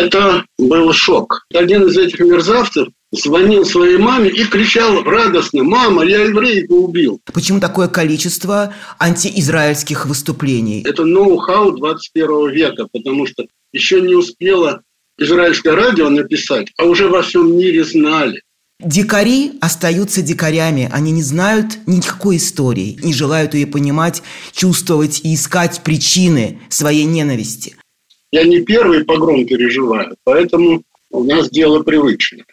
Это был шок. Один из этих мерзавцев звонил своей маме и кричал радостно, «Мама, я еврейку убил!» Почему такое количество антиизраильских выступлений? Это ноу-хау 21 века, потому что еще не успело израильское радио написать, а уже во всем мире знали. Дикари остаются дикарями. Они не знают никакой истории, не желают ее понимать, чувствовать и искать причины своей ненависти. Я не первый погром переживаю, поэтому у нас дело привычное.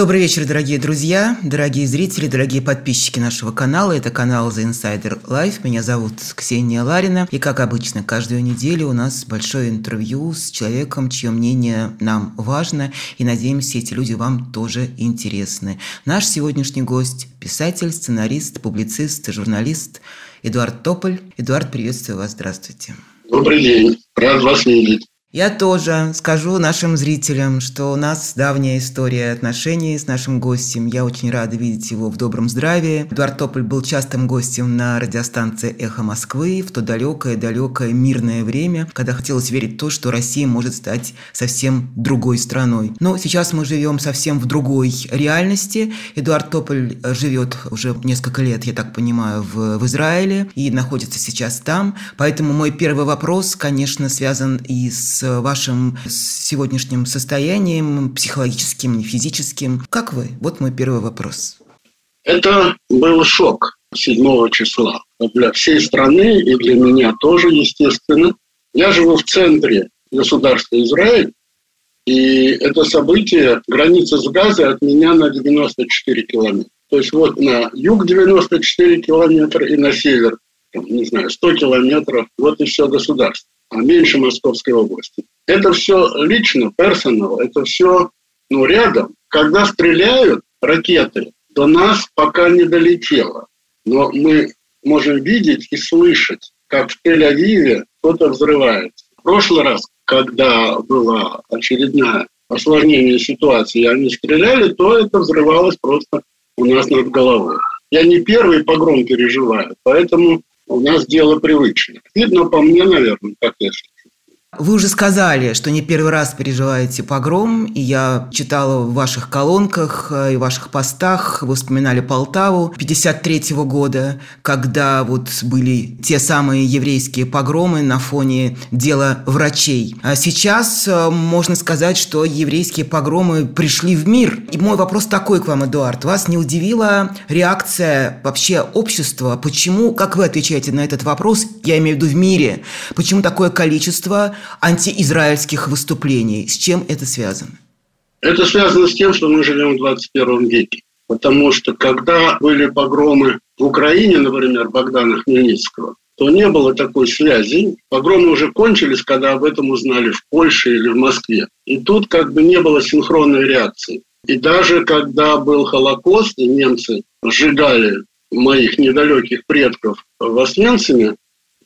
Добрый вечер, дорогие друзья, дорогие зрители, дорогие подписчики нашего канала. Это канал The Insider Life. Меня зовут Ксения Ларина. И, как обычно, каждую неделю у нас большое интервью с человеком, чье мнение нам важно. И, надеемся, эти люди вам тоже интересны. Наш сегодняшний гость – писатель, сценарист, публицист, журналист Эдуард Тополь. Эдуард, приветствую вас. Здравствуйте. Добрый день. Рад вас видеть. Я тоже скажу нашим зрителям, что у нас давняя история отношений с нашим гостем. Я очень рада видеть его в добром здравии. Эдуард Тополь был частым гостем на радиостанции «Эхо Москвы» в то далекое-далекое мирное время, когда хотелось верить в то, что Россия может стать совсем другой страной. Но сейчас мы живем совсем в другой реальности. Эдуард Тополь живет уже несколько лет, я так понимаю, в, в Израиле и находится сейчас там. Поэтому мой первый вопрос, конечно, связан и с вашим сегодняшним состоянием психологическим и физическим. Как вы? Вот мой первый вопрос. Это был шок 7 числа для всей страны и для меня тоже, естественно. Я живу в центре государства Израиль, и это событие, граница с Газой от меня на 94 километра. То есть вот на юг 94 километра и на север, там, не знаю, 100 километров, вот и все государство а меньше Московской области. Это все лично, персонал, это все ну, рядом. Когда стреляют ракеты, до нас пока не долетело. Но мы можем видеть и слышать, как в Тель-Авиве кто-то взрывается. В прошлый раз, когда было очередное осложнение ситуации, они стреляли, то это взрывалось просто у нас над головой. Я не первый погром переживаю, поэтому у нас дело привычное. Видно по мне, наверное, как я вы уже сказали, что не первый раз переживаете погром, и я читала в ваших колонках э, и ваших постах, вы вспоминали Полтаву 53 года, когда вот были те самые еврейские погромы на фоне дела врачей. А сейчас э, можно сказать, что еврейские погромы пришли в мир. И мой вопрос такой к вам, Эдуард. Вас не удивила реакция вообще общества? Почему, как вы отвечаете на этот вопрос, я имею в виду в мире, почему такое количество антиизраильских выступлений. С чем это связано? Это связано с тем, что мы живем в 21 веке. Потому что когда были погромы в Украине, например, Богдана Хмельницкого, то не было такой связи. Погромы уже кончились, когда об этом узнали в Польше или в Москве. И тут как бы не было синхронной реакции. И даже когда был Холокост, и немцы сжигали моих недалеких предков в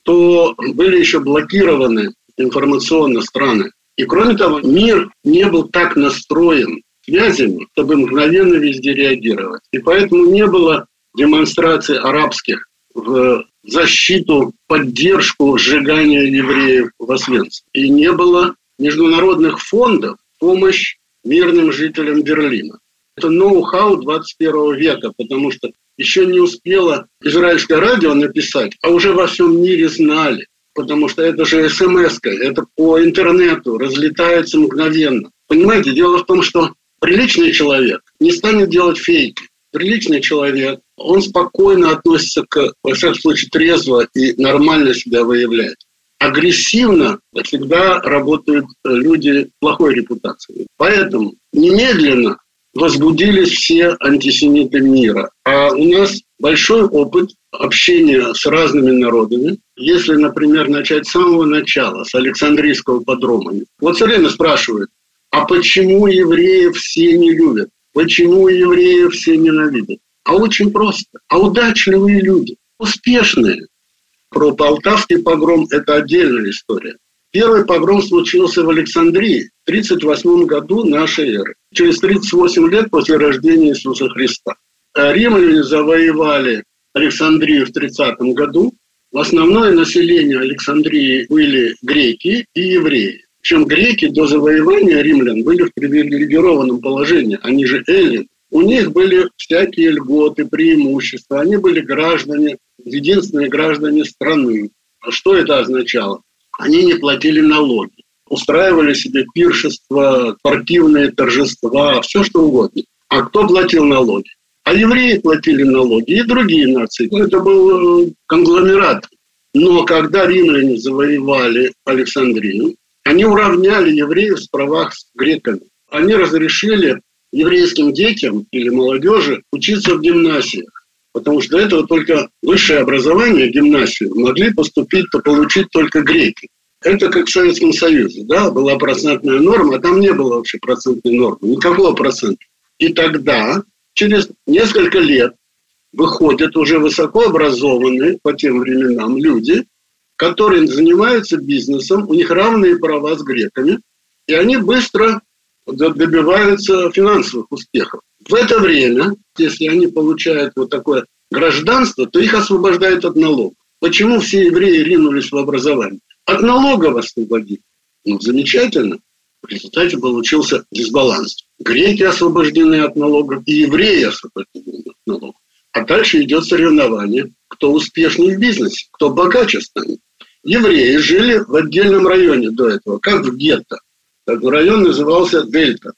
то были еще блокированы информационно страны. И кроме того, мир не был так настроен связями, чтобы мгновенно везде реагировать. И поэтому не было демонстраций арабских в защиту, поддержку сжигания евреев в Освенциме. И не было международных фондов помощь мирным жителям Берлина. Это ноу-хау 21 века, потому что еще не успело израильское радио написать, а уже во всем мире знали потому что это же смс это по интернету, разлетается мгновенно. Понимаете, дело в том, что приличный человек не станет делать фейки. Приличный человек, он спокойно относится к, во всяком случае, трезво и нормально себя выявляет. Агрессивно всегда работают люди плохой репутации. Поэтому немедленно возбудились все антисемиты мира. А у нас большой опыт общения с разными народами. Если, например, начать с самого начала, с Александрийского подрома, вот все время спрашивают, а почему евреев все не любят? Почему евреев все ненавидят? А очень просто. А удачливые люди, успешные. Про Полтавский погром – это отдельная история. Первый погром случился в Александрии в 1938 году нашей эры, через 38 лет после рождения Иисуса Христа. Римляне завоевали Александрию в 30 году, в основное население Александрии были греки и евреи. Причем греки до завоевания римлян были в привилегированном положении. Они же эллин. У них были всякие льготы, преимущества. Они были граждане, единственные граждане страны. А что это означало? Они не платили налоги, устраивали себе пиршества, спортивные торжества, все что угодно. А кто платил налоги? А евреи платили налоги и другие нации. Ну, это был э, конгломерат. Но когда римляне завоевали Александрию, они уравняли евреев в правах с греками. Они разрешили еврейским детям или молодежи учиться в гимнасиях. Потому что до этого только высшее образование, гимнасию, могли поступить, то получить только греки. Это как в Советском Союзе, да, была процентная норма, а там не было вообще процентной нормы, никакого процента. И тогда через несколько лет выходят уже высокообразованные по тем временам люди, которые занимаются бизнесом, у них равные права с греками, и они быстро добиваются финансовых успехов. В это время, если они получают вот такое гражданство, то их освобождают от налогов. Почему все евреи ринулись в образование? От налогов освободили. Ну, замечательно. В результате получился дисбаланс. Греки освобождены от налогов, и евреи освобождены от налогов. А дальше идет соревнование, кто успешнее в бизнесе, кто богаче станет. Евреи жили в отдельном районе до этого, как в гетто. Этот район назывался Дельта.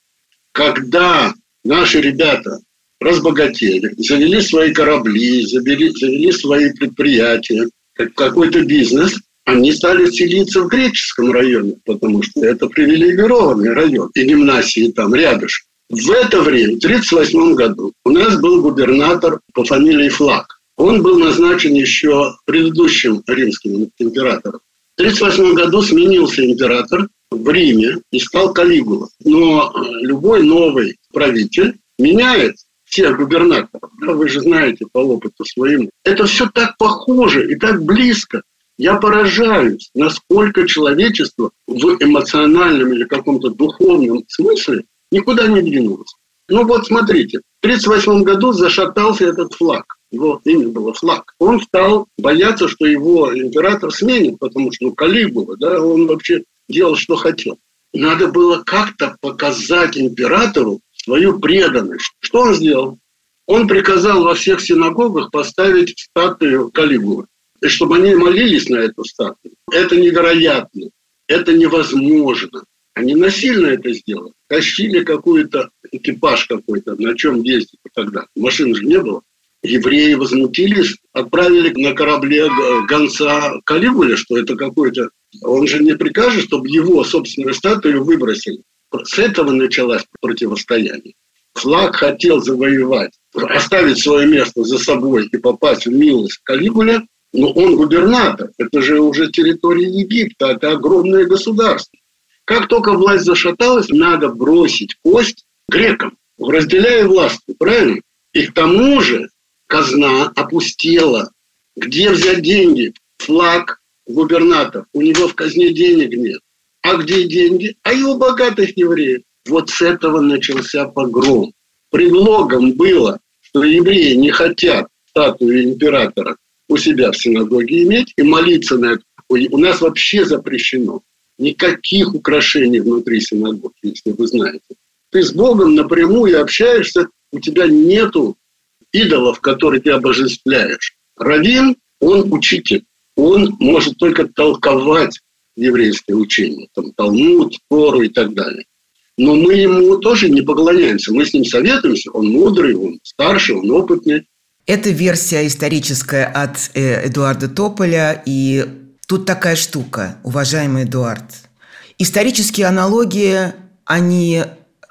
Когда наши ребята разбогатели, завели свои корабли, завели, завели свои предприятия, какой-то бизнес, они стали селиться в греческом районе, потому что это привилегированный район, и гимнасии там рядышком. В это время, в 1938 году, у нас был губернатор по фамилии Флаг. Он был назначен еще предыдущим римским императором. В 1938 году сменился император в Риме и стал Калигула. Но э, любой новый правитель меняет всех губернаторов. Да, вы же знаете по опыту своему. Это все так похоже и так близко. Я поражаюсь, насколько человечество в эмоциональном или каком-то духовном смысле никуда не двинулось. Ну вот смотрите, в 1938 году зашатался этот флаг. Его имя было флаг. Он стал бояться, что его император сменит, потому что ну, Калигула, да, он вообще делал, что хотел. Надо было как-то показать императору свою преданность. Что он сделал? Он приказал во всех синагогах поставить статую Калигулы и чтобы они молились на эту статую. Это невероятно, это невозможно. Они насильно это сделали. Тащили какой-то экипаж какой-то, на чем ездить тогда. Машин же не было. Евреи возмутились, отправили на корабле гонца Калигуле, что это какой-то... Он же не прикажет, чтобы его собственную статую выбросили. С этого началось противостояние. Флаг хотел завоевать, оставить свое место за собой и попасть в милость Калигуле, но он губернатор, это же уже территория Египта, это огромное государство. Как только власть зашаталась, надо бросить кость грекам, разделяя власть, правильно? И к тому же казна опустела. Где взять деньги? Флаг губернатор. У него в казне денег нет. А где деньги? А его богатых евреев. Вот с этого начался погром. Предлогом было, что евреи не хотят статую императора у себя в синагоге иметь и молиться на это. У нас вообще запрещено никаких украшений внутри синагоги, если вы знаете. Ты с Богом напрямую общаешься, у тебя нету идолов, которые ты обожествляешь. Равин, он учитель, он может только толковать еврейское учение, там Талмуд, Тору и так далее. Но мы ему тоже не поклоняемся, мы с ним советуемся, он мудрый, он старший, он опытный, это версия историческая от э, Эдуарда Тополя, и тут такая штука, уважаемый Эдуард. Исторические аналогии, они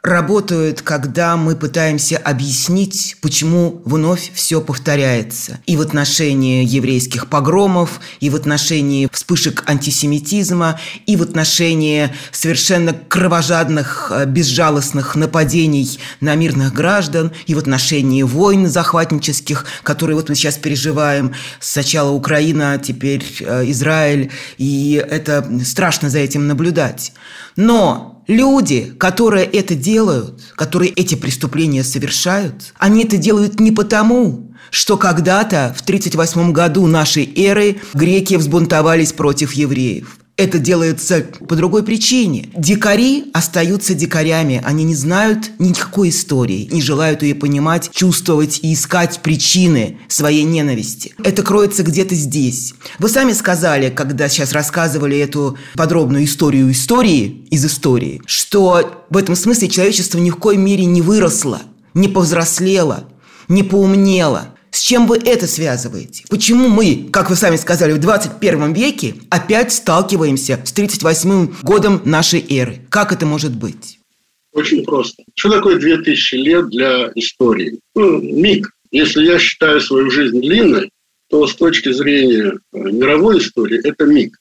работают, когда мы пытаемся объяснить, почему вновь все повторяется. И в отношении еврейских погромов, и в отношении вспышек антисемитизма, и в отношении совершенно кровожадных, э, безжалостных нападений на мирных граждан, и в отношении войн захватнических, которые вот мы сейчас переживаем. Сначала Украина, теперь э, Израиль, и это страшно за этим наблюдать. Но люди, которые это делают, которые эти преступления совершают, они это делают не потому, что когда-то в 1938 году нашей эры греки взбунтовались против евреев. Это делается по другой причине. Дикари остаются дикарями. Они не знают никакой истории, не желают ее понимать, чувствовать и искать причины своей ненависти. Это кроется где-то здесь. Вы сами сказали, когда сейчас рассказывали эту подробную историю истории из истории, что в этом смысле человечество ни в коей мере не выросло, не повзрослело, не поумнело – с чем вы это связываете? Почему мы, как вы сами сказали, в 21 веке опять сталкиваемся с 38 годом нашей эры? Как это может быть? Очень просто. Что такое 2000 лет для истории? Ну, миг. Если я считаю свою жизнь длинной, то с точки зрения э, мировой истории это миг.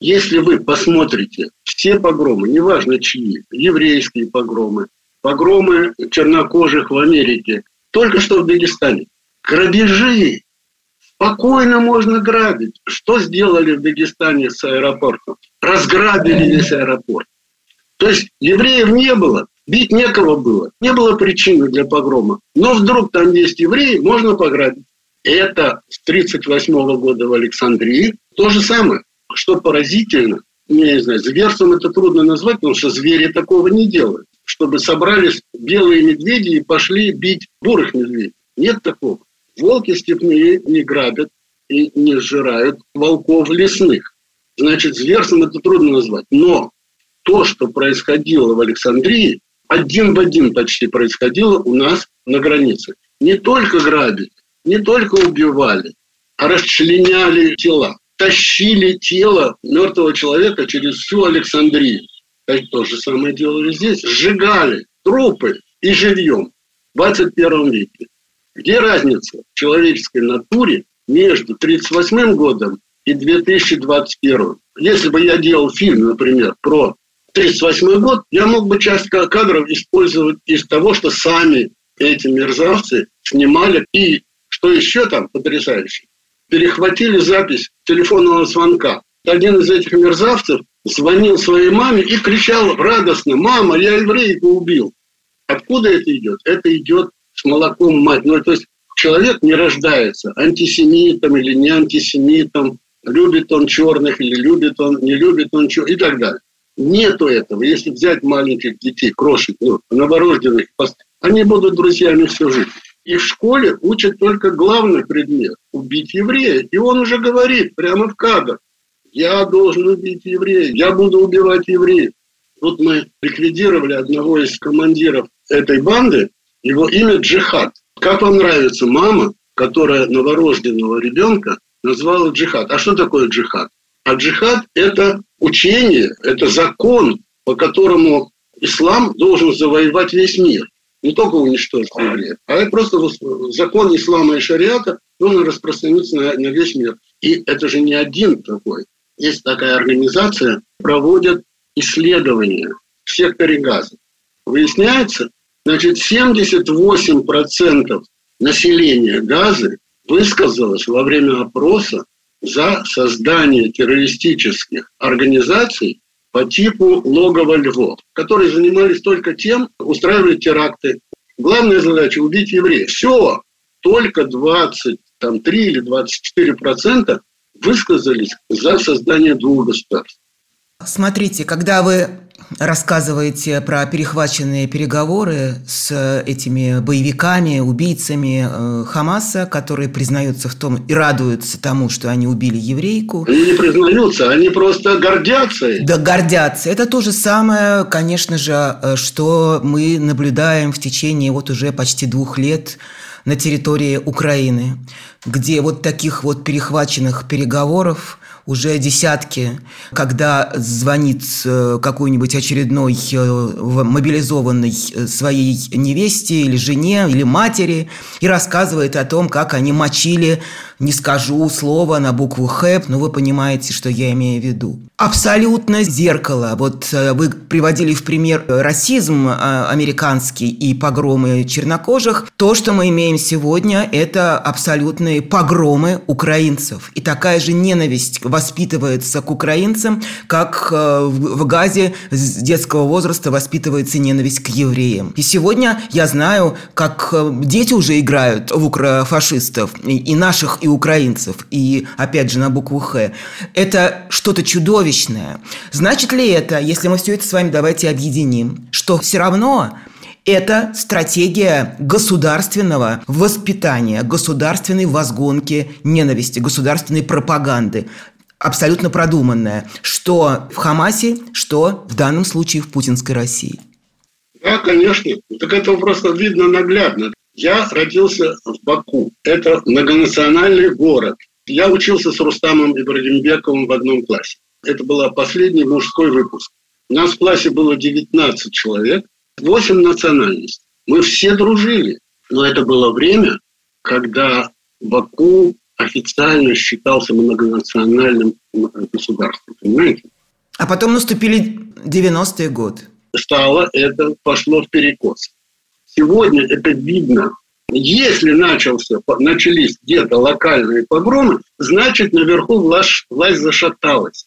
Если вы посмотрите все погромы, неважно чьи, еврейские погромы, погромы чернокожих в Америке, только что в Дагестане, Грабежи. Спокойно можно грабить. Что сделали в Дагестане с аэропортом? Разграбили весь аэропорт. То есть евреев не было, бить некого было. Не было причины для погрома. Но вдруг там есть евреи, можно пограбить. Это с 1938 года в Александрии. То же самое. Что поразительно, я не знаю, зверством это трудно назвать, потому что звери такого не делают. Чтобы собрались белые медведи и пошли бить бурых медведей. Нет такого. Волки степные не грабят и не сжирают волков лесных. Значит, зверством это трудно назвать. Но то, что происходило в Александрии, один в один почти происходило у нас на границе. Не только грабили, не только убивали, а расчленяли тела. Тащили тело мертвого человека через всю Александрию. Это то же самое делали здесь. Сжигали трупы и живьем в 21 веке. Где разница в человеческой натуре между 1938 годом и 2021? Если бы я делал фильм, например, про 1938 год, я мог бы часть кадров использовать из того, что сами эти мерзавцы снимали. И что еще там потрясающе, перехватили запись телефонного звонка. Один из этих мерзавцев звонил своей маме и кричал радостно, «Мама, я еврейку убил». Откуда это идет? Это идет с молоком мать. Ну, то есть человек не рождается антисемитом или не антисемитом, любит он черных или любит он, не любит он черных и так далее. Нету этого. Если взять маленьких детей, крошек, ну, новорожденных, они будут друзьями всю жизнь. И в школе учат только главный предмет – убить еврея. И он уже говорит прямо в кадр, я должен убить еврея, я буду убивать евреев. Тут мы ликвидировали одного из командиров этой банды, его имя Джихад. Как вам нравится мама, которая новорожденного ребенка назвала джихад? А что такое джихад? А джихад – это учение, это закон, по которому ислам должен завоевать весь мир. Не только уничтожить евреев, а это просто закон ислама и шариата должен распространиться на, на весь мир. И это же не один такой. Есть такая организация, проводят исследования в секторе газа. Выясняется, Значит, 78% населения Газы высказалось во время опроса за создание террористических организаций по типу логова львов, которые занимались только тем, устраивали теракты. Главная задача – убить евреев. Все, только 23 или 24 процента высказались за создание двух государств. Смотрите, когда вы рассказываете про перехваченные переговоры с этими боевиками, убийцами э, Хамаса, которые признаются в том и радуются тому, что они убили еврейку. Они не признаются, они просто гордятся. Да, гордятся. Это то же самое, конечно же, э, что мы наблюдаем в течение вот уже почти двух лет на территории Украины, где вот таких вот перехваченных переговоров – уже десятки, когда звонит э, какой-нибудь очередной э, мобилизованный э, своей невесте или жене или матери и рассказывает о том, как они мочили, не скажу слова на букву «хэп», но вы понимаете, что я имею в виду. Абсолютно зеркало. Вот вы приводили в пример расизм американский и погромы чернокожих. То, что мы имеем сегодня, это абсолютные погромы украинцев. И такая же ненависть воспитывается к украинцам, как э, в Газе с детского возраста воспитывается ненависть к евреям. И сегодня я знаю, как э, дети уже играют в укрофашистов, и наших, и украинцев, и опять же на букву «Х». Это что-то чудовищное. Значит ли это, если мы все это с вами давайте объединим, что все равно это стратегия государственного воспитания, государственной возгонки ненависти, государственной пропаганды абсолютно продуманная, что в Хамасе, что в данном случае в путинской России. Да, конечно. Так это просто видно наглядно. Я родился в Баку. Это многонациональный город. Я учился с Рустамом Ибрагимбековым в одном классе. Это был последний мужской выпуск. У нас в классе было 19 человек, 8 национальностей. Мы все дружили. Но это было время, когда Баку официально считался многонациональным государством. Понимаете? А потом наступили 90-е годы. Стало это, пошло в перекос. Сегодня это видно. Если начался, начались где-то локальные погромы, значит, наверху власть, власть зашаталась.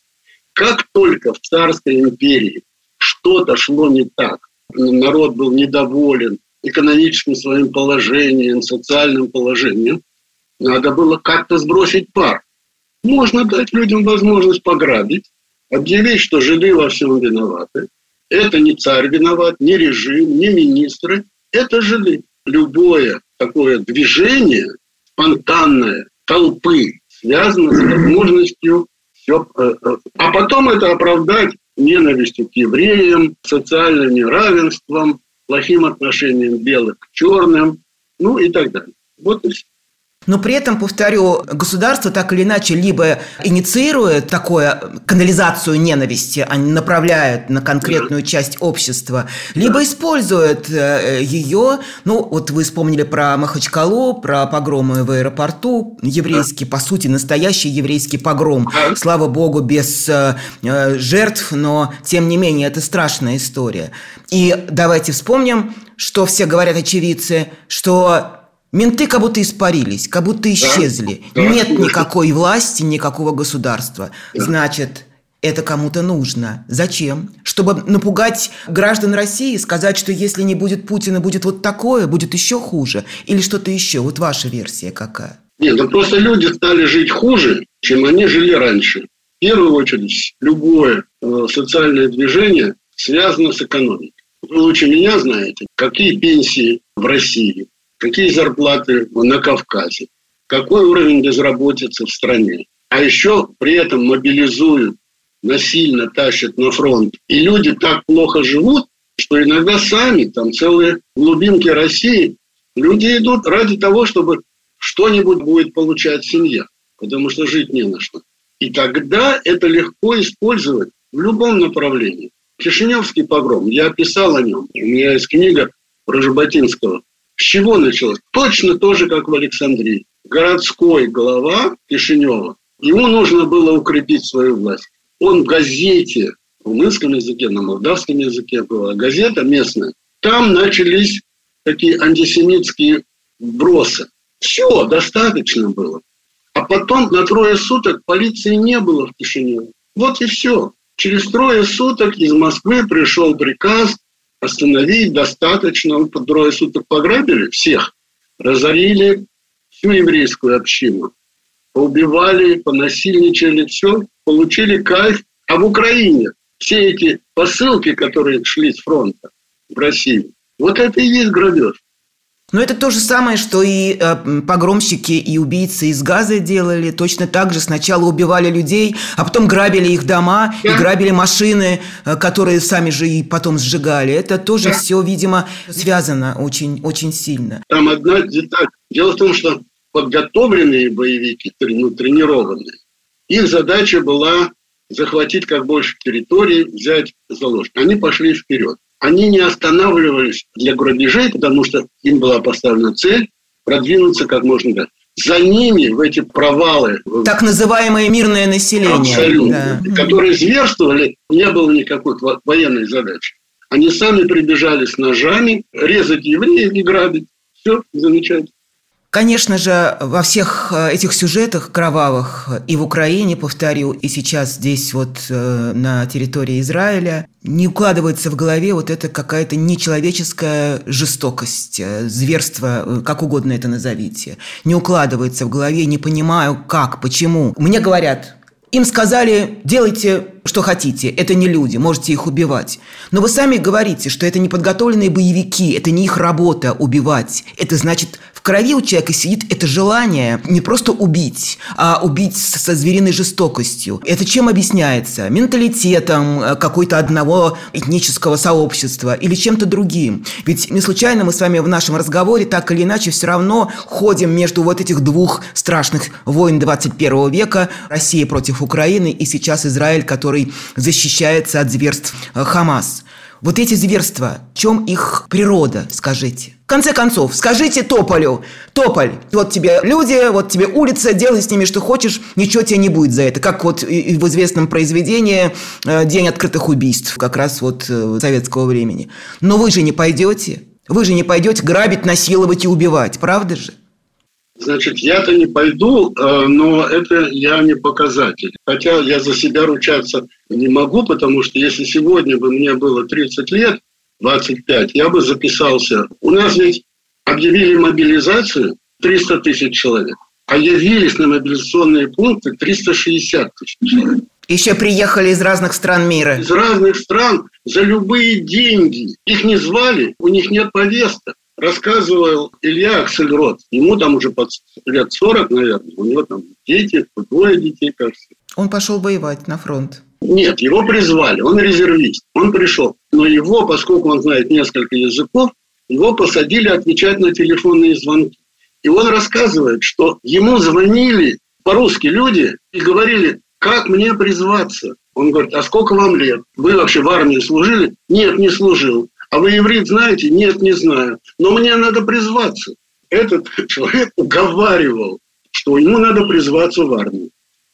Как только в царской империи что-то шло не так, народ был недоволен экономическим своим положением, социальным положением, надо было как-то сбросить пар. Можно дать людям возможность пограбить, объявить, что жиды во всем виноваты. Это не царь виноват, не режим, не министры. Это жиды. Любое такое движение, спонтанное, толпы, связано с возможностью все... Э, э, а потом это оправдать ненавистью к евреям, социальным неравенством, плохим отношением белых к черным, ну и так далее. Вот и все. Но при этом, повторю, государство так или иначе либо инициирует такое канализацию ненависти, а не направляет на конкретную часть общества, либо использует э, ее, ну вот вы вспомнили про Махачкалу, про погромы в аэропорту, еврейский, по сути, настоящий еврейский погром. Слава богу, без э, э, жертв, но тем не менее это страшная история. И давайте вспомним, что все говорят очевидцы, что Менты как будто испарились, как будто исчезли. Да, да, Нет никакой власти, никакого государства. Да. Значит, это кому-то нужно. Зачем? Чтобы напугать граждан России, сказать, что если не будет Путина, будет вот такое, будет еще хуже. Или что-то еще. Вот ваша версия какая? Нет, ну просто люди стали жить хуже, чем они жили раньше. В первую очередь, любое э, социальное движение связано с экономикой. Вы лучше меня знаете, какие пенсии в России, какие зарплаты на Кавказе, какой уровень безработицы в стране. А еще при этом мобилизуют, насильно тащат на фронт. И люди так плохо живут, что иногда сами, там целые глубинки России, люди идут ради того, чтобы что-нибудь будет получать семья, потому что жить не на что. И тогда это легко использовать в любом направлении. Кишиневский погром, я писал о нем. У меня есть книга про Жаботинского. С чего началось? Точно то же, как в Александрии. Городской глава Кишинева, ему нужно было укрепить свою власть. Он в газете, в румынском языке, на молдавском языке была газета местная, там начались такие антисемитские бросы. Все, достаточно было. А потом на трое суток полиции не было в Кишиневе. Вот и все. Через трое суток из Москвы пришел приказ остановить достаточно. Под трое суток пограбили всех, разорили всю еврейскую общину, поубивали, понасильничали, все, получили кайф. А в Украине все эти посылки, которые шли с фронта в Россию, вот это и есть грабеж. Но это то же самое, что и э, погромщики и убийцы из Газа делали. Точно так же сначала убивали людей, а потом грабили их дома да. и грабили машины, э, которые сами же и потом сжигали. Это тоже да. все, видимо, связано очень, очень сильно. Там одна деталь. Дело в том, что подготовленные боевики, ну, тренированные, их задача была захватить как больше территории, взять заложников. Они пошли вперед они не останавливались для грабежей, потому что им была поставлена цель продвинуться как можно дальше. За ними в эти провалы... Так называемое мирное население. Абсолютно. Да. Которые зверствовали, не было никакой военной задачи. Они сами прибежали с ножами резать евреев и грабить. Все замечательно. Конечно же, во всех э, этих сюжетах кровавых и в Украине, повторю, и сейчас здесь вот э, на территории Израиля не укладывается в голове вот эта какая-то нечеловеческая жестокость, э, зверство, как угодно это назовите. Не укладывается в голове, не понимаю, как, почему. Мне говорят, им сказали, делайте, что хотите, это не люди, можете их убивать. Но вы сами говорите, что это не подготовленные боевики, это не их работа убивать. Это значит, крови у человека сидит это желание не просто убить, а убить со звериной жестокостью. Это чем объясняется? Менталитетом э, какой-то одного этнического сообщества или чем-то другим. Ведь не случайно мы с вами в нашем разговоре так или иначе все равно ходим между вот этих двух страшных войн 21 века. Россия против Украины и сейчас Израиль, который защищается от зверств э, Хамас. Вот эти зверства, в чем их природа, скажите? Конце концов, скажите Тополю, Тополь, вот тебе люди, вот тебе улица, делай с ними что хочешь, ничего тебе не будет за это. Как вот в известном произведении э, «День открытых убийств», как раз вот э, советского времени. Но вы же не пойдете, вы же не пойдете грабить, насиловать и убивать, правда же? Значит, я-то не пойду, э, но это я не показатель. Хотя я за себя ручаться не могу, потому что если сегодня бы мне было 30 лет, 25, я бы записался. У нас ведь объявили мобилизацию 300 тысяч человек, а явились на мобилизационные пункты 360 тысяч человек. Еще приехали из разных стран мира. Из разных стран за любые деньги. Их не звали, у них нет повесток. Рассказывал Илья Аксельрод. Ему там уже под лет 40, наверное. У него там дети, двое детей, кажется. Он пошел воевать на фронт. Нет, его призвали, он резервист, он пришел. Но его, поскольку он знает несколько языков, его посадили отвечать на телефонные звонки. И он рассказывает, что ему звонили по-русски люди и говорили, как мне призваться? Он говорит, а сколько вам лет? Вы вообще в армии служили? Нет, не служил. А вы еврит знаете? Нет, не знаю. Но мне надо призваться. Этот человек уговаривал, что ему надо призваться в армию.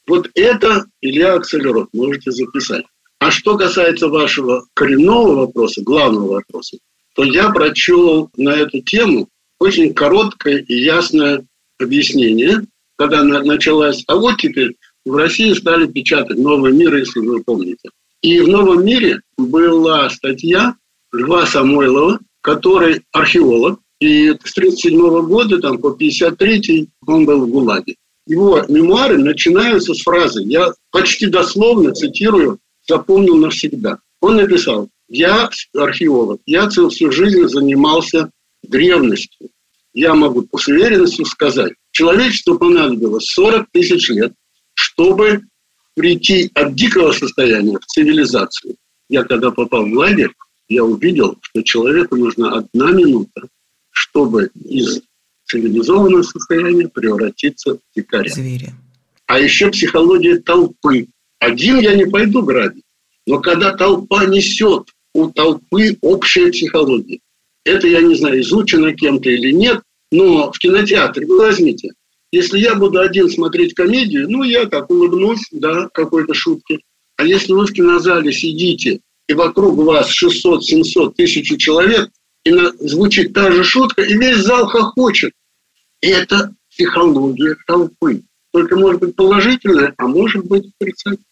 Вот это Илья Акселерот, можете записать. А что касается вашего коренного вопроса, главного вопроса, то я прочел на эту тему очень короткое и ясное объяснение, когда началась, а вот теперь в России стали печатать «Новый мир», если вы помните. И в «Новом мире» была статья Льва Самойлова, который археолог, и с 1937 года там, по 1953 он был в ГУЛАГе. Его мемуары начинаются с фразы, я почти дословно цитирую, запомнил навсегда. Он написал, я археолог, я всю жизнь занимался древностью. Я могу с уверенностью сказать, человечеству понадобилось 40 тысяч лет, чтобы прийти от дикого состояния в цивилизацию. Я когда попал в лагерь, я увидел, что человеку нужна одна минута, чтобы из цивилизованного состояния превратиться в дикаря. Звери. А еще психология толпы. Один я не пойду грабить, но когда толпа несет, у толпы общая психология. Это, я не знаю, изучено кем-то или нет, но в кинотеатре, вы возьмите, если я буду один смотреть комедию, ну, я так улыбнусь, да, какой-то шутки. А если вы в кинозале сидите, и вокруг вас 600-700 тысяч человек, и на, звучит та же шутка, и весь зал хохочет. И это психология толпы. Только может быть положительная, а может быть отрицательная.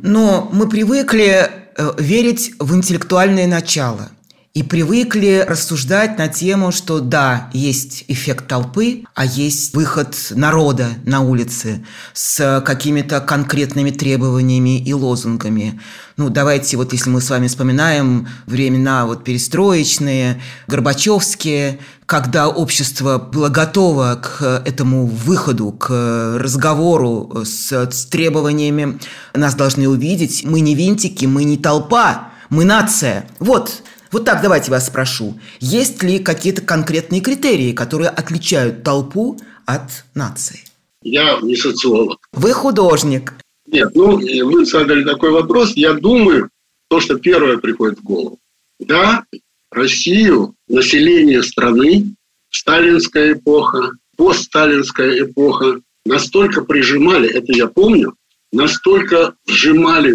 Но мы привыкли э, верить в интеллектуальное начало – и привыкли рассуждать на тему, что да, есть эффект толпы, а есть выход народа на улицы с какими-то конкретными требованиями и лозунгами. Ну, давайте вот если мы с вами вспоминаем времена вот перестроечные, Горбачевские, когда общество было готово к этому выходу, к разговору с, с требованиями, нас должны увидеть, мы не винтики, мы не толпа, мы нация. Вот вот так давайте вас спрошу. Есть ли какие-то конкретные критерии, которые отличают толпу от нации? Я не социолог. Вы художник. Нет, ну, вы задали такой вопрос. Я думаю, то, что первое приходит в голову. Да, Россию, население страны, сталинская эпоха, постсталинская эпоха настолько прижимали, это я помню, настолько вжимали.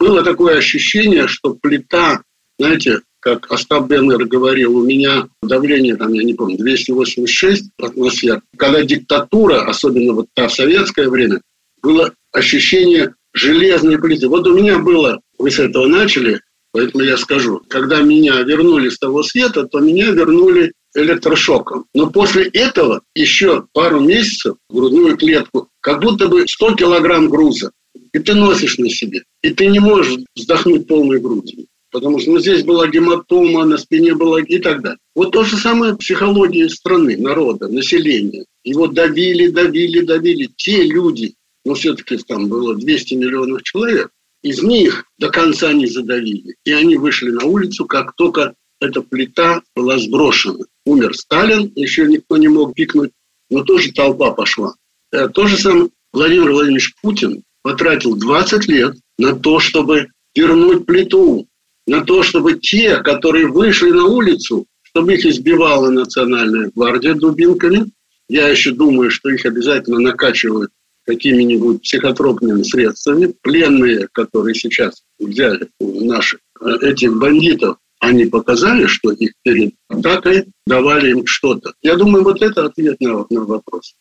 Было такое ощущение, что плита знаете, как Остап Беннер говорил, у меня давление, там, я не помню, 286 атмосфер. Когда диктатура, особенно вот та в советское время, было ощущение железной плиты. Вот у меня было, вы с этого начали, поэтому я скажу, когда меня вернули с того света, то меня вернули электрошоком. Но после этого еще пару месяцев грудную клетку, как будто бы 100 килограмм груза, и ты носишь на себе, и ты не можешь вздохнуть полной грудью. Потому что ну, здесь была гематома, на спине была и так далее. Вот то же самое психология страны, народа, населения. Его давили, давили, давили. Те люди, но все-таки там было 200 миллионов человек, из них до конца не задавили. И они вышли на улицу, как только эта плита была сброшена. Умер Сталин, еще никто не мог пикнуть, но тоже толпа пошла. Э, то же самое Владимир Владимирович Путин потратил 20 лет на то, чтобы вернуть плиту, на то, чтобы те, которые вышли на улицу, чтобы их избивала Национальная гвардия дубинками. Я еще думаю, что их обязательно накачивают какими-нибудь психотропными средствами. Пленные, которые сейчас взяли наших э, этих бандитов, они показали, что их перед атакой давали им что-то. Я думаю, вот это ответ на, на вопрос.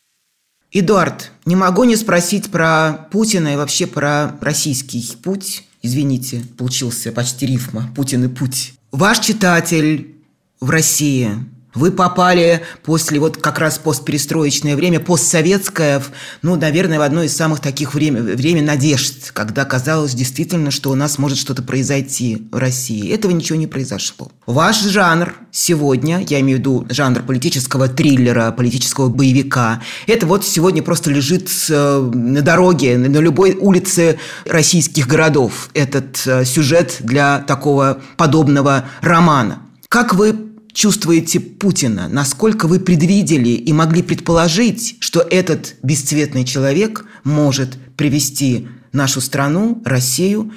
Эдуард, не могу не спросить про Путина и вообще про российский путь. Извините, получился почти рифма. Путин и путь. Ваш читатель в России вы попали после вот как раз постперестроечное время, постсоветское, ну, наверное, в одно из самых таких время, время надежд, когда казалось действительно, что у нас может что-то произойти в России. Этого ничего не произошло. Ваш жанр сегодня, я имею в виду жанр политического триллера, политического боевика, это вот сегодня просто лежит э, на дороге, на любой улице российских городов. Этот э, сюжет для такого подобного романа. Как вы чувствуете Путина? Насколько вы предвидели и могли предположить, что этот бесцветный человек может привести нашу страну, Россию,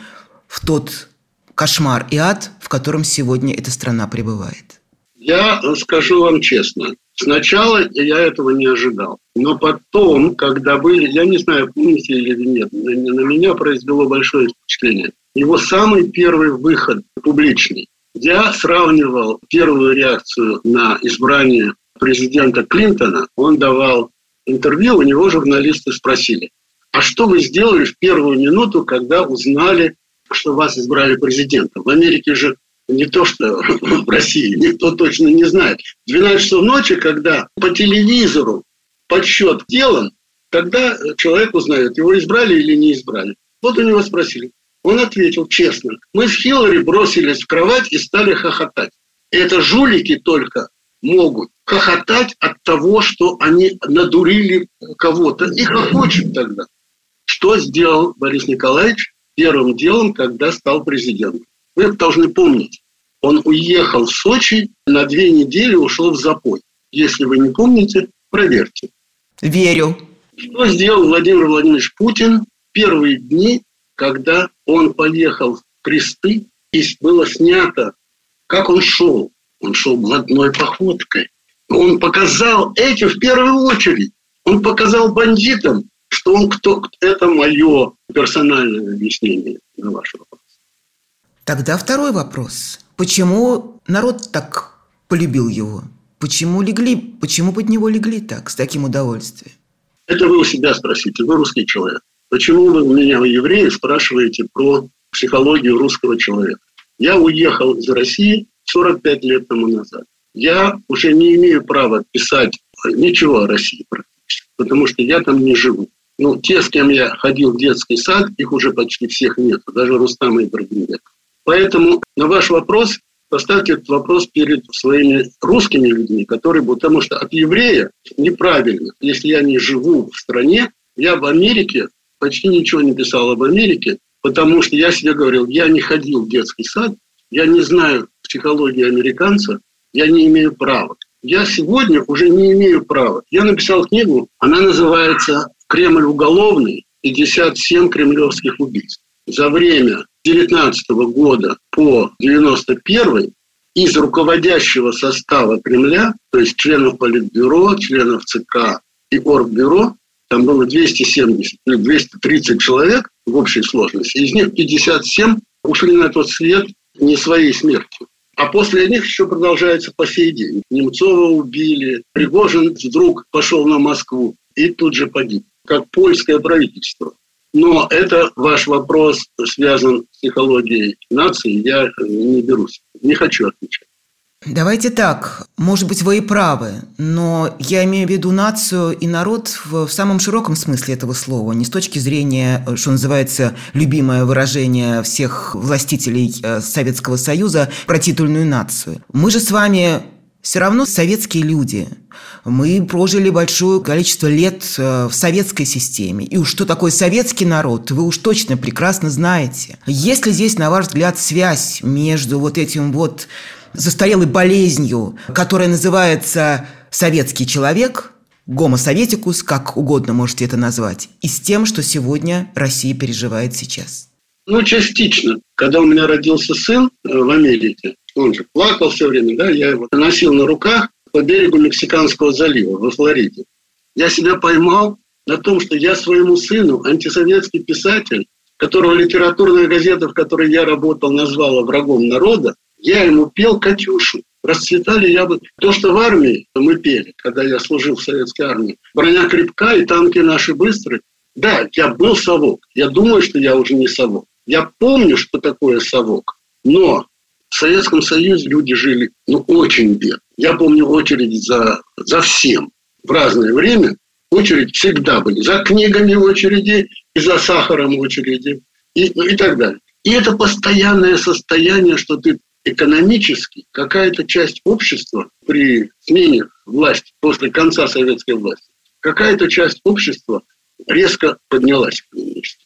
в тот кошмар и ад, в котором сегодня эта страна пребывает? Я скажу вам честно, сначала я этого не ожидал. Но потом, когда были, я не знаю, помните или нет, на, меня произвело большое впечатление. Его самый первый выход публичный, я сравнивал первую реакцию на избрание президента Клинтона. Он давал интервью, у него журналисты спросили, а что вы сделали в первую минуту, когда узнали, что вас избрали президентом? В Америке же не то, что в России, никто точно не знает. В 12 часов ночи, когда по телевизору подсчет делан, тогда человек узнает, его избрали или не избрали. Вот у него спросили, он ответил честно. Мы с Хиллари бросились в кровать и стали хохотать. Это жулики только могут хохотать от того, что они надурили кого-то. И хохочут тогда. Что сделал Борис Николаевич первым делом, когда стал президентом? Вы должны помнить. Он уехал в Сочи, на две недели ушел в запой. Если вы не помните, проверьте. Верю. Что сделал Владимир Владимирович Путин первые дни когда он поехал в кресты, и было снято, как он шел. Он шел блатной походкой. Он показал этим в первую очередь. Он показал бандитам, что он кто. Это мое персональное объяснение на ваш вопрос. Тогда второй вопрос. Почему народ так полюбил его? Почему легли, почему под него легли так, с таким удовольствием? Это вы у себя спросите, вы русский человек. Почему вы у меня, евреи, спрашиваете про психологию русского человека? Я уехал из России 45 лет тому назад. Я уже не имею права писать ничего о России практически, потому что я там не живу. Ну, те, с кем я ходил в детский сад, их уже почти всех нет, даже Рустама Ибрагимбека. Поэтому на ваш вопрос поставьте этот вопрос перед своими русскими людьми, которые будут, потому что от еврея неправильно. Если я не живу в стране, я в Америке почти ничего не писал об Америке, потому что я себе говорил, я не ходил в детский сад, я не знаю психологии американца, я не имею права. Я сегодня уже не имею права. Я написал книгу, она называется «Кремль уголовный. 57 кремлевских убийств». За время 19 года по 91 из руководящего состава Кремля, то есть членов Политбюро, членов ЦК и Оргбюро, там было 270 или 230 человек в общей сложности. Из них 57 ушли на тот свет не своей смертью. А после них еще продолжается по сей день. Немцова убили, Пригожин вдруг пошел на Москву и тут же погиб, как польское правительство. Но это ваш вопрос связан с психологией нации, я не берусь, не хочу отвечать. Давайте так, может быть, вы и правы, но я имею в виду нацию и народ в, самом широком смысле этого слова, не с точки зрения, что называется, любимое выражение всех властителей э, Советского Союза про титульную нацию. Мы же с вами все равно советские люди. Мы прожили большое количество лет э, в советской системе. И уж что такое советский народ, вы уж точно прекрасно знаете. Есть ли здесь, на ваш взгляд, связь между вот этим вот застарелой болезнью, которая называется «советский человек», гомо советикус, как угодно можете это назвать, и с тем, что сегодня Россия переживает сейчас? Ну, частично. Когда у меня родился сын э, в Америке, он же плакал все время, да, я его носил на руках по берегу Мексиканского залива во Флориде. Я себя поймал на том, что я своему сыну, антисоветский писатель, которого литературная газета, в которой я работал, назвала врагом народа, я ему пел «Катюшу». Расцветали яблоки. То, что в армии мы пели, когда я служил в советской армии. Броня крепка и танки наши быстрые. Да, я был совок. Я думаю, что я уже не совок. Я помню, что такое совок. Но в Советском Союзе люди жили ну, очень бедно. Я помню очередь за, за всем. В разное время очередь всегда были. За книгами очереди и за сахаром очереди и, ну, и так далее. И это постоянное состояние, что ты экономически какая-то часть общества при смене власти, после конца советской власти, какая-то часть общества резко поднялась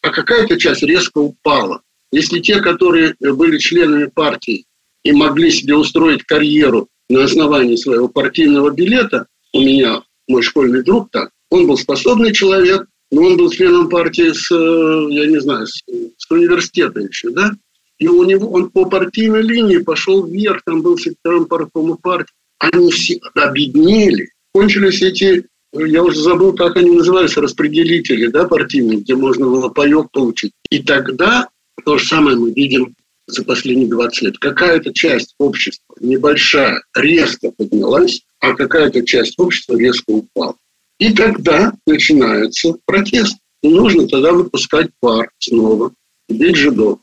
а какая-то часть резко упала. Если те, которые были членами партии и могли себе устроить карьеру на основании своего партийного билета, у меня мой школьный друг так, он был способный человек, но он был членом партии с, э, я не знаю, с, с университета еще, да, и у него, он по партийной линии пошел вверх, там был секретарем парткома партии. Они все объединили. Кончились эти, я уже забыл, как они назывались, распределители да, партийные, где можно было паек получить. И тогда то же самое мы видим за последние 20 лет. Какая-то часть общества, небольшая, резко поднялась, а какая-то часть общества резко упала. И тогда начинается протест. И нужно тогда выпускать пар снова, бить жидов.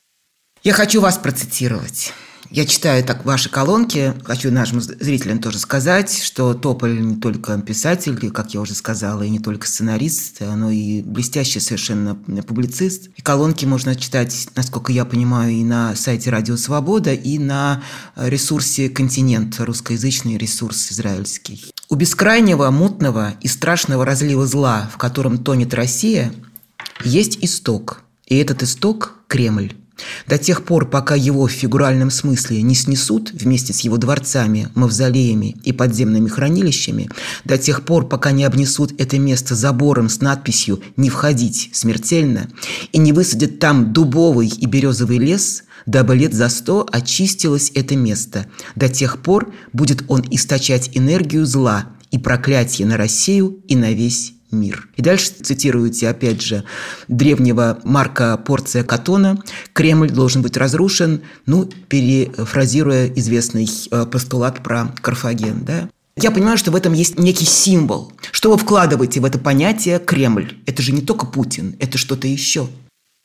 Я хочу вас процитировать. Я читаю так ваши колонки. Хочу нашим зрителям тоже сказать, что Тополь не только писатель, как я уже сказала, и не только сценарист, но и блестящий совершенно публицист. И колонки можно читать, насколько я понимаю, и на сайте Радио Свобода, и на ресурсе «Континент», русскоязычный ресурс израильский. У бескрайнего, мутного и страшного разлива зла, в котором тонет Россия, есть исток. И этот исток – Кремль. До тех пор, пока его в фигуральном смысле не снесут вместе с его дворцами, мавзолеями и подземными хранилищами, до тех пор, пока не обнесут это место забором с надписью «Не входить смертельно» и не высадят там дубовый и березовый лес, дабы лет за сто очистилось это место. До тех пор будет он источать энергию зла и проклятие на Россию и на весь мир. И дальше цитируете, опять же, древнего Марка Порция Катона «Кремль должен быть разрушен», ну, перефразируя известный э, постулат про Карфаген, да? Я понимаю, что в этом есть некий символ. Что вы вкладываете в это понятие «Кремль»? Это же не только Путин, это что-то еще.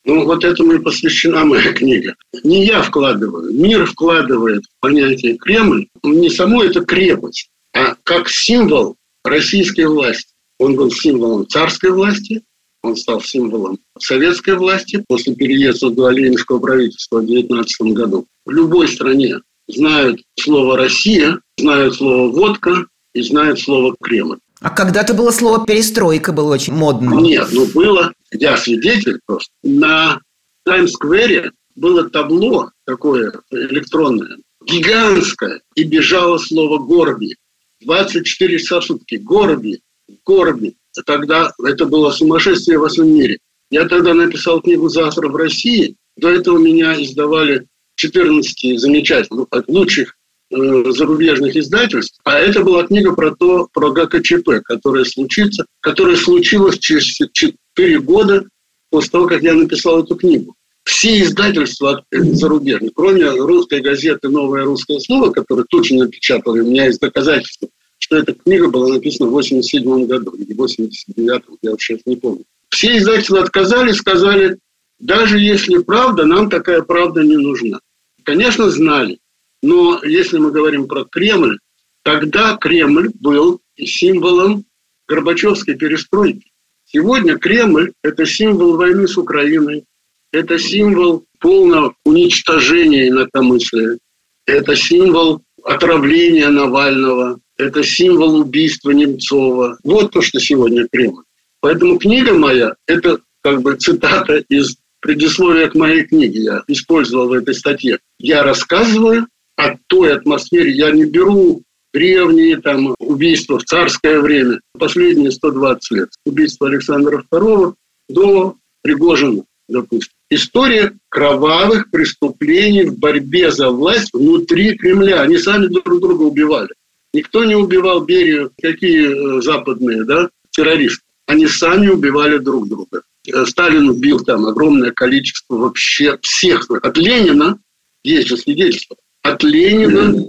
Ну, вот этому и посвящена моя книга. Не я вкладываю, мир вкладывает в понятие Кремль, не само это крепость, а как символ российской власти. Он был символом царской власти, он стал символом советской власти после переезда до Ленинского правительства в 19 году. В любой стране знают слово «Россия», знают слово «водка» и знают слово «Кремль». А когда-то было слово «перестройка», было очень модно. Нет, ну было, я свидетель просто. На Таймс-сквере было табло такое электронное, гигантское, и бежало слово «Горби». 24 часа в сутки. Горби, Корби. Тогда это было сумасшествие во всем мире. Я тогда написал книгу «Завтра в России». До этого меня издавали 14 замечательных, лучших э, зарубежных издательств. А это была книга про то, про ГКЧП, которая случится, которая случилась через 4 года после того, как я написал эту книгу. все издательства зарубежные, кроме русской газеты «Новое русское слово», которое тут же напечатали, у меня есть доказательства, что эта книга была написана в 87 году или 89 я сейчас не помню. Все издательства отказали, сказали, даже если правда, нам такая правда не нужна. Конечно, знали, но если мы говорим про Кремль, тогда Кремль был символом Горбачевской перестройки. Сегодня Кремль – это символ войны с Украиной, это символ полного уничтожения инакомыслия, это символ отравления Навального, это символ убийства Немцова. Вот то, что сегодня Кремль. Поэтому книга моя – это как бы цитата из предисловия к моей книге. Я использовал в этой статье. Я рассказываю о той атмосфере. Я не беру древние там убийства в царское время, последние 120 лет. Убийство Александра II до Пригожина, допустим. История кровавых преступлений в борьбе за власть внутри Кремля. Они сами друг друга убивали. Никто не убивал Берию, какие э, западные да, террористы. Они сами убивали друг друга. Э, Сталин убил там огромное количество вообще всех. От Ленина, есть же свидетельства, от Ленина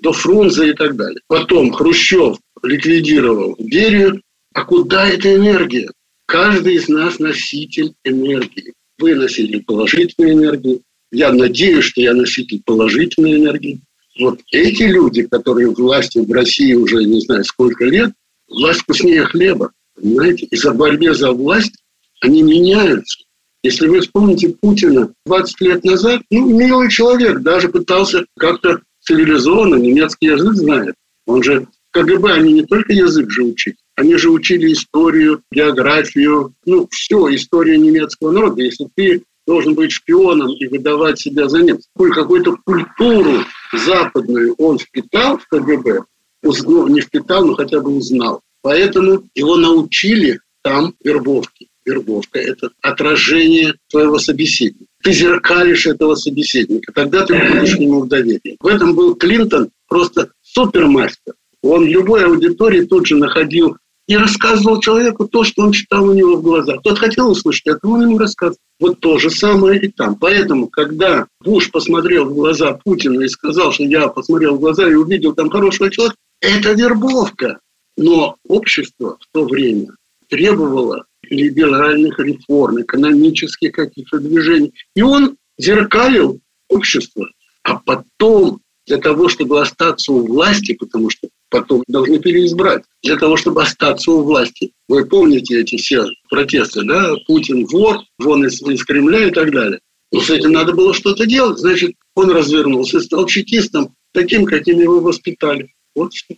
до Фрунзе и так далее. Потом Хрущев ликвидировал Берию. А куда эта энергия? Каждый из нас носитель энергии. Вы носитель положительной энергии. Я надеюсь, что я носитель положительной энергии. Вот эти люди, которые власти в России уже не знаю сколько лет, власть вкуснее хлеба. Понимаете? И за борьбе за власть они меняются. Если вы вспомните Путина 20 лет назад, ну, милый человек, даже пытался как-то цивилизованно, немецкий язык знает. Он же КГБ, они не только язык же учили, они же учили историю, географию, ну, все, история немецкого народа. Если ты должен быть шпионом и выдавать себя за немца, какую-то культуру западную он впитал в КГБ, не впитал, но хотя бы узнал. Поэтому его научили там вербовки. Вербовка – это отражение твоего собеседника. Ты зеркалишь этого собеседника, тогда ты будешь ему в доверии. В этом был Клинтон просто супермастер. Он любой аудитории тут же находил и рассказывал человеку то, что он читал у него в глазах. Тот хотел услышать это, он ему рассказывал. Вот то же самое и там. Поэтому, когда Буш посмотрел в глаза Путина и сказал, что я посмотрел в глаза и увидел там хорошего человека, это вербовка. Но общество в то время требовало либеральных реформ, экономических каких-то движений. И он зеркалил общество. А потом для того, чтобы остаться у власти, потому что потом должны переизбрать, для того, чтобы остаться у власти. Вы помните эти все протесты, да? Путин вор, вон из, из Кремля и так далее. Но с этим надо было что-то делать. Значит, он развернулся, стал чекистом, таким, каким его воспитали. Вот что.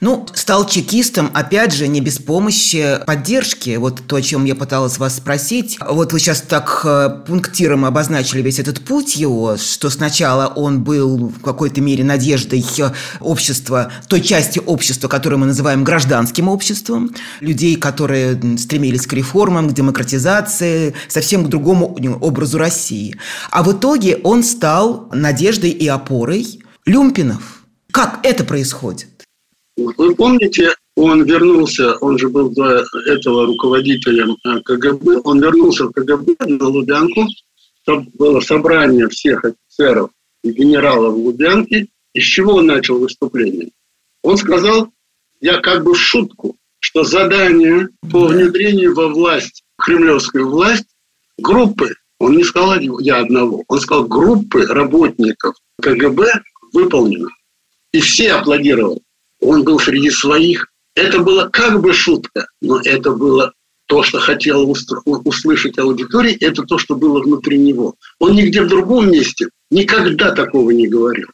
Ну, стал чекистом, опять же, не без помощи поддержки. Вот то, о чем я пыталась вас спросить. Вот вы сейчас так э, пунктиром обозначили весь этот путь его, что сначала он был в какой-то мере надеждой общества, той части общества, которую мы называем гражданским обществом, людей, которые стремились к реформам, к демократизации, совсем к другому образу России. А в итоге он стал надеждой и опорой люмпинов. Как это происходит? Вы помните, он вернулся, он же был до этого руководителем э, КГБ, он вернулся в КГБ на Лубянку, было собрание всех офицеров и генералов Лубянки. Из чего он начал выступление? Он сказал, я как бы в шутку, что задание по внедрению во власть, кремлевскую власть, группы, он не сказал я одного, он сказал группы работников КГБ выполнено. И все аплодировали он был среди своих. Это было как бы шутка, но это было то, что хотела услышать аудитория, это то, что было внутри него. Он нигде в другом месте никогда такого не говорил.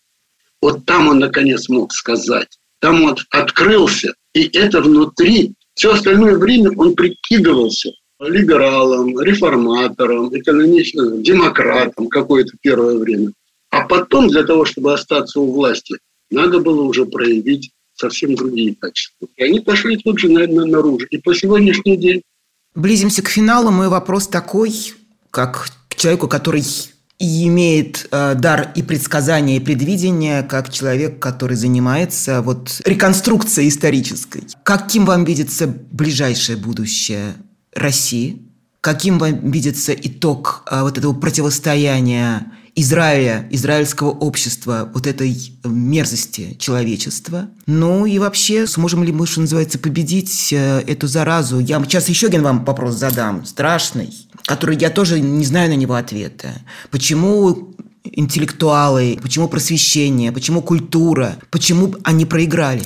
Вот там он, наконец, мог сказать. Там он открылся, и это внутри. Все остальное время он прикидывался либералом, реформатором, экономичным, демократом какое-то первое время. А потом для того, чтобы остаться у власти, надо было уже проявить совсем другие качества. И они пошли тут же, наверное, наружу. И по сегодняшний день... Близимся к финалу. Мой вопрос такой, как к человеку, который и имеет э, дар и предсказания, и предвидения, как человек, который занимается вот реконструкцией исторической. Каким вам видится ближайшее будущее России? каким вам видится итог а, вот этого противостояния Израиля, израильского общества, вот этой мерзости человечества. Ну и вообще, сможем ли мы, что называется, победить э, эту заразу? Я сейчас еще один вам вопрос задам, страшный, который я тоже не знаю на него ответа. Почему интеллектуалы, почему просвещение, почему культура, почему они проиграли?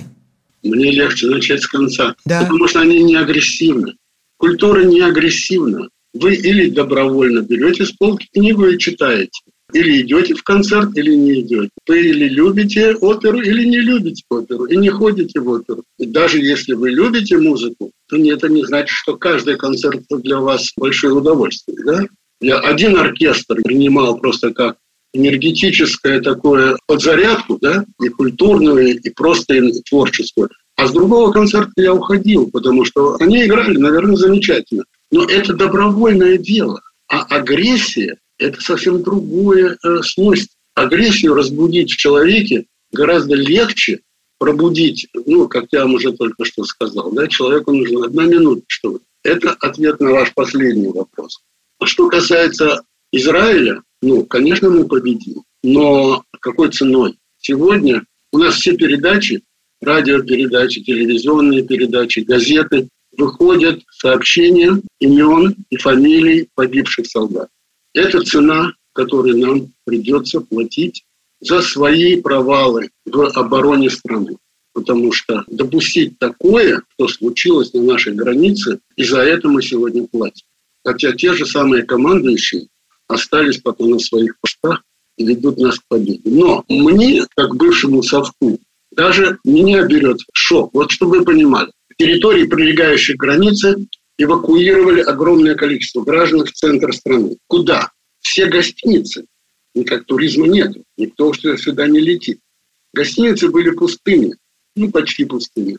Мне легче начать с конца. Да. Потому что они не агрессивны. Культура не агрессивна. Вы или добровольно берете с полки книгу и читаете, или идете в концерт, или не идете. Вы или любите оперу, или не любите оперу, и не ходите в оперу. И даже если вы любите музыку, то это не значит, что каждый концерт для вас большое удовольствие. Да? Я один оркестр принимал просто как энергетическое такое подзарядку, да, и культурную, и просто и творческую. А с другого концерта я уходил, потому что они играли, наверное, замечательно. Но это добровольное дело. А агрессия это совсем другое э, свойство. Агрессию разбудить в человеке гораздо легче пробудить, ну, как я вам уже только что сказал, да, человеку нужна одна минута, чтобы... Это ответ на ваш последний вопрос. А что касается Израиля, ну, конечно, мы победим, но какой ценой? Сегодня у нас все передачи, радиопередачи, телевизионные передачи, газеты, выходят сообщения имен и фамилий погибших солдат. Это цена, которую нам придется платить за свои провалы в обороне страны. Потому что допустить такое, что случилось на нашей границе, и за это мы сегодня платим. Хотя те же самые командующие остались потом на своих постах и ведут нас к победе. Но мне, как бывшему совку, даже меня берет шок. Вот чтобы вы понимали, территории, прилегающие к границе, эвакуировали огромное количество граждан в центр страны. Куда? Все гостиницы. Никак туризма нет. Никто сюда не летит. Гостиницы были пустыми. Ну, почти пустыми.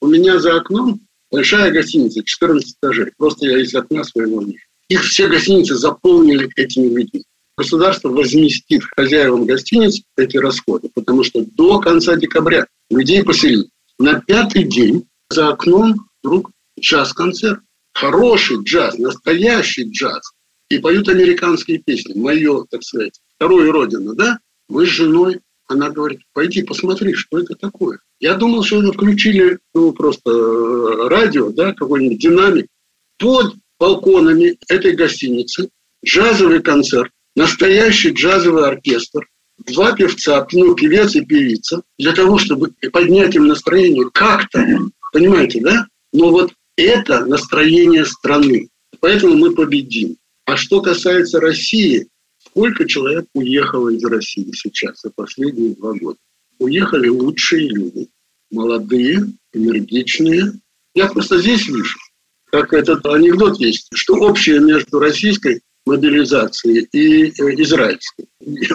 У меня за окном большая гостиница, 14 этажей. Просто я из окна своего вижу. Их все гостиницы заполнили этими людьми. Государство возместит хозяевам гостиниц эти расходы, потому что до конца декабря людей поселили. На пятый день за окном вдруг джаз-концерт. Хороший джаз, настоящий джаз. И поют американские песни. Мое, так сказать, вторую родину, да? Мы с женой, она говорит, пойди посмотри, что это такое. Я думал, что это включили ну, просто э, радио, да, какой-нибудь динамик. Под балконами этой гостиницы джазовый концерт, настоящий джазовый оркестр, два певца, ну, певец и певица, для того, чтобы поднять им настроение как-то, понимаете, да? Но вот это настроение страны. Поэтому мы победим. А что касается России, сколько человек уехало из России сейчас за последние два года? Уехали лучшие люди, молодые, энергичные. Я просто здесь вижу, как этот анекдот есть, что общее между российской мобилизацией и э, израильской.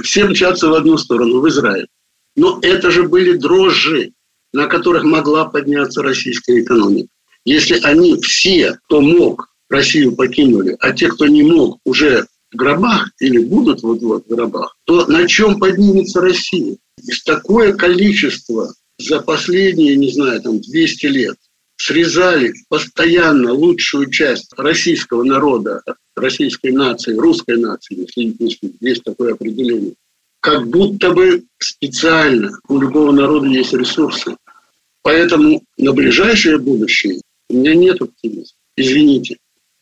Все мчатся в одну сторону, в Израиль. Но это же были дрожжи, на которых могла подняться российская экономика. Если они все, кто мог, Россию покинули, а те, кто не мог, уже в гробах или будут вот-вот в гробах, то на чем поднимется Россия? Такое количество за последние, не знаю, там 200 лет срезали постоянно лучшую часть российского народа, российской нации, русской нации, если есть такое определение, как будто бы специально у любого народа есть ресурсы. Поэтому на ближайшее будущее у меня нет оптимизма. Извините.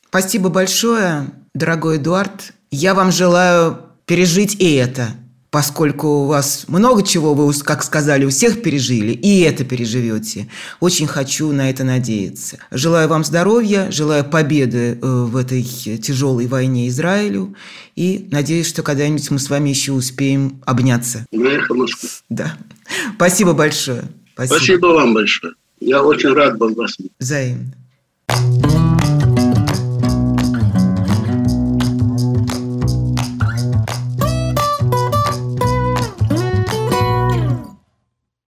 Спасибо большое, дорогой Эдуард. Я вам желаю пережить и это – поскольку у вас много чего, вы, как сказали, у всех пережили, и это переживете. Очень хочу на это надеяться. Желаю вам здоровья, желаю победы э, в этой тяжелой войне Израилю, и надеюсь, что когда-нибудь мы с вами еще успеем обняться. Да. Спасибо большое. Спасибо. Спасибо вам большое. Я очень рад был вас. Взаимно.